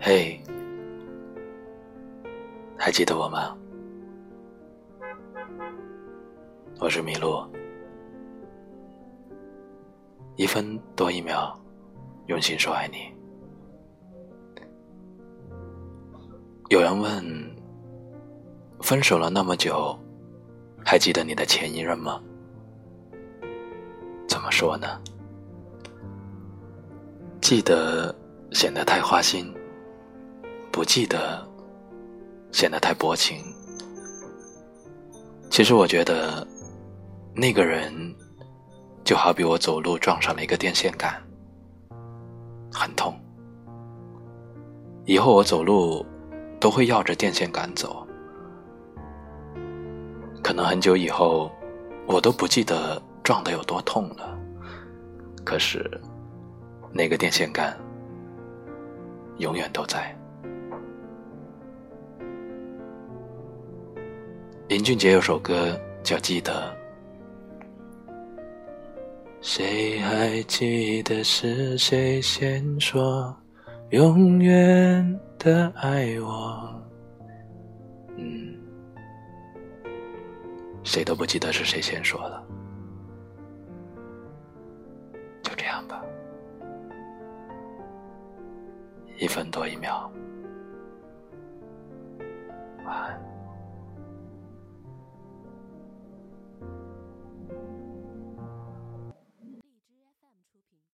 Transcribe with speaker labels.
Speaker 1: 嘿，还记得我吗？我是麋鹿，一分多一秒，用心说爱你。有人问：分手了那么久，还记得你的前一任吗？怎么说呢？记得显得太花心，不记得显得太薄情。其实我觉得，那个人就好比我走路撞上了一个电线杆，很痛。以后我走路都会绕着电线杆走，可能很久以后我都不记得撞的有多痛了。可是。那个电线杆永远都在。林俊杰有首歌叫《记得》，谁还记得是谁先说永远的爱我？嗯，谁都不记得是谁先说的，就这样吧。一分多一秒，晚安。